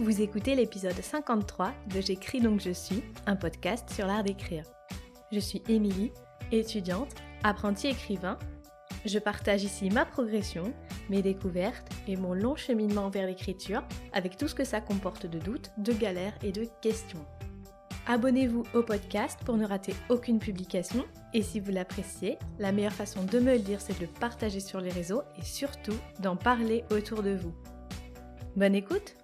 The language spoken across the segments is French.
Vous écoutez l'épisode 53 de J'écris donc je suis, un podcast sur l'art d'écrire. Je suis Émilie, étudiante, apprentie écrivain. Je partage ici ma progression, mes découvertes et mon long cheminement vers l'écriture avec tout ce que ça comporte de doutes, de galères et de questions. Abonnez-vous au podcast pour ne rater aucune publication et si vous l'appréciez, la meilleure façon de me le dire c'est de le partager sur les réseaux et surtout d'en parler autour de vous. Bonne écoute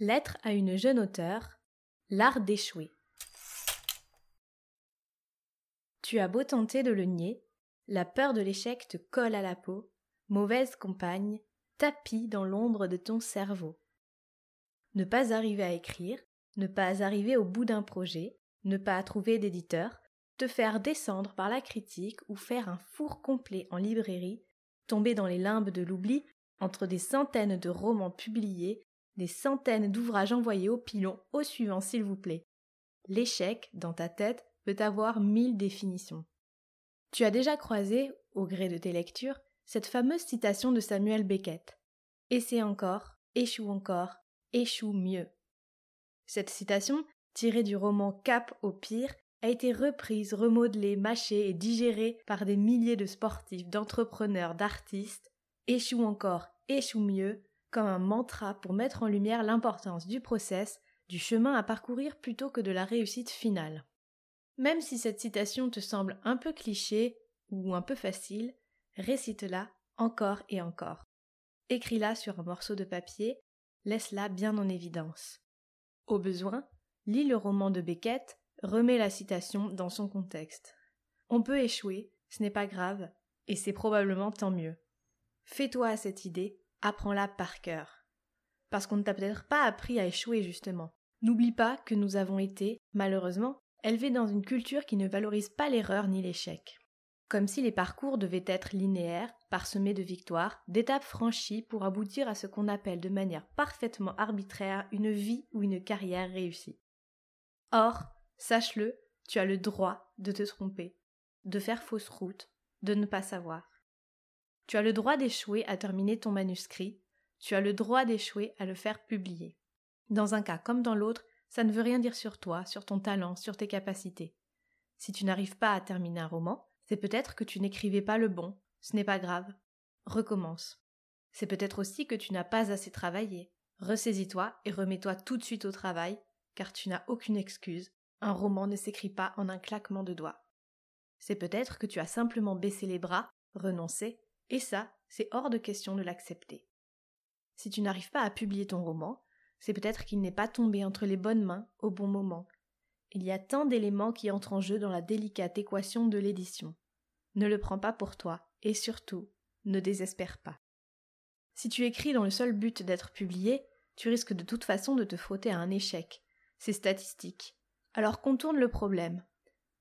Lettre à une jeune auteure, L'art d'échouer. Tu as beau tenter de le nier, la peur de l'échec te colle à la peau, mauvaise compagne, tapis dans l'ombre de ton cerveau. Ne pas arriver à écrire, ne pas arriver au bout d'un projet, ne pas trouver d'éditeur, te faire descendre par la critique ou faire un four complet en librairie, tomber dans les limbes de l'oubli entre des centaines de romans publiés des centaines d'ouvrages envoyés au pilon, au suivant s'il vous plaît. L'échec, dans ta tête, peut avoir mille définitions. Tu as déjà croisé, au gré de tes lectures, cette fameuse citation de Samuel Beckett. Essaie encore, échoue encore, échoue mieux. Cette citation, tirée du roman Cap au pire, a été reprise, remodelée, mâchée et digérée par des milliers de sportifs, d'entrepreneurs, d'artistes. Échoue encore, échoue mieux, comme un mantra pour mettre en lumière l'importance du process, du chemin à parcourir plutôt que de la réussite finale. Même si cette citation te semble un peu cliché ou un peu facile, récite-la encore et encore. Écris-la sur un morceau de papier, laisse-la bien en évidence. Au besoin, lis le roman de Beckett, remets la citation dans son contexte. On peut échouer, ce n'est pas grave, et c'est probablement tant mieux. Fais-toi à cette idée apprends-la par cœur. Parce qu'on ne t'a peut-être pas appris à échouer justement. N'oublie pas que nous avons été, malheureusement, élevés dans une culture qui ne valorise pas l'erreur ni l'échec. Comme si les parcours devaient être linéaires, parsemés de victoires, d'étapes franchies pour aboutir à ce qu'on appelle de manière parfaitement arbitraire une vie ou une carrière réussie. Or, sache-le, tu as le droit de te tromper, de faire fausse route, de ne pas savoir. Tu as le droit d'échouer à terminer ton manuscrit, tu as le droit d'échouer à le faire publier. Dans un cas comme dans l'autre, ça ne veut rien dire sur toi, sur ton talent, sur tes capacités. Si tu n'arrives pas à terminer un roman, c'est peut-être que tu n'écrivais pas le bon, ce n'est pas grave. Recommence. C'est peut-être aussi que tu n'as pas assez travaillé. Ressaisis-toi et remets-toi tout de suite au travail, car tu n'as aucune excuse. Un roman ne s'écrit pas en un claquement de doigts. C'est peut-être que tu as simplement baissé les bras, renoncé, et ça, c'est hors de question de l'accepter. Si tu n'arrives pas à publier ton roman, c'est peut-être qu'il n'est pas tombé entre les bonnes mains au bon moment. Il y a tant d'éléments qui entrent en jeu dans la délicate équation de l'édition. Ne le prends pas pour toi, et surtout, ne désespère pas. Si tu écris dans le seul but d'être publié, tu risques de toute façon de te frotter à un échec. C'est statistique. Alors contourne le problème.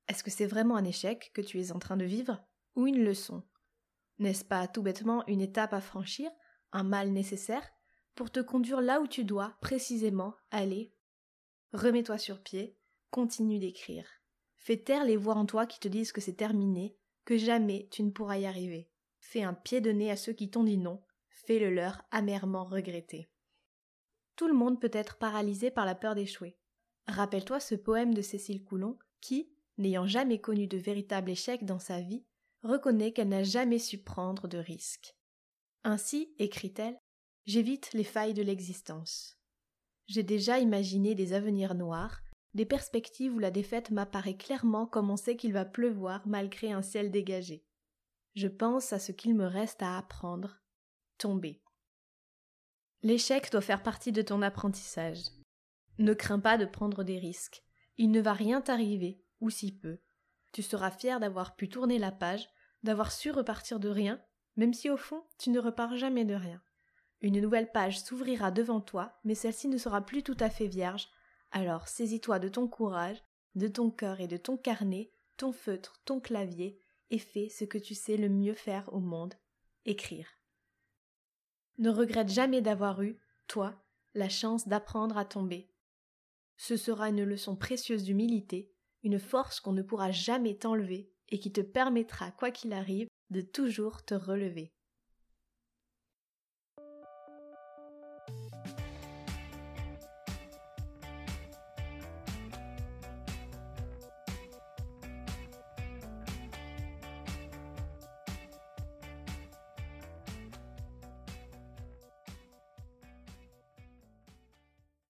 Est-ce que c'est vraiment un échec que tu es en train de vivre, ou une leçon? N'est-ce pas tout bêtement une étape à franchir, un mal nécessaire, pour te conduire là où tu dois précisément aller? Remets-toi sur pied, continue d'écrire. Fais taire les voix en toi qui te disent que c'est terminé, que jamais tu ne pourras y arriver. Fais un pied de nez à ceux qui t'ont dit non, fais-le leur amèrement regretter. Tout le monde peut être paralysé par la peur d'échouer. Rappelle-toi ce poème de Cécile Coulon qui, n'ayant jamais connu de véritable échec dans sa vie, reconnaît qu'elle n'a jamais su prendre de risques. Ainsi, écrit-elle, j'évite les failles de l'existence. J'ai déjà imaginé des avenirs noirs, des perspectives où la défaite m'apparaît clairement comme on sait qu'il va pleuvoir malgré un ciel dégagé. Je pense à ce qu'il me reste à apprendre. Tomber. L'échec doit faire partie de ton apprentissage. Ne crains pas de prendre des risques. Il ne va rien t'arriver, ou si peu. Tu seras fier d'avoir pu tourner la page, d'avoir su repartir de rien, même si au fond tu ne repars jamais de rien. Une nouvelle page s'ouvrira devant toi, mais celle-ci ne sera plus tout à fait vierge. Alors saisis-toi de ton courage, de ton cœur et de ton carnet, ton feutre, ton clavier, et fais ce que tu sais le mieux faire au monde, écrire. Ne regrette jamais d'avoir eu, toi, la chance d'apprendre à tomber. Ce sera une leçon précieuse d'humilité, une force qu'on ne pourra jamais t'enlever et qui te permettra, quoi qu'il arrive, de toujours te relever.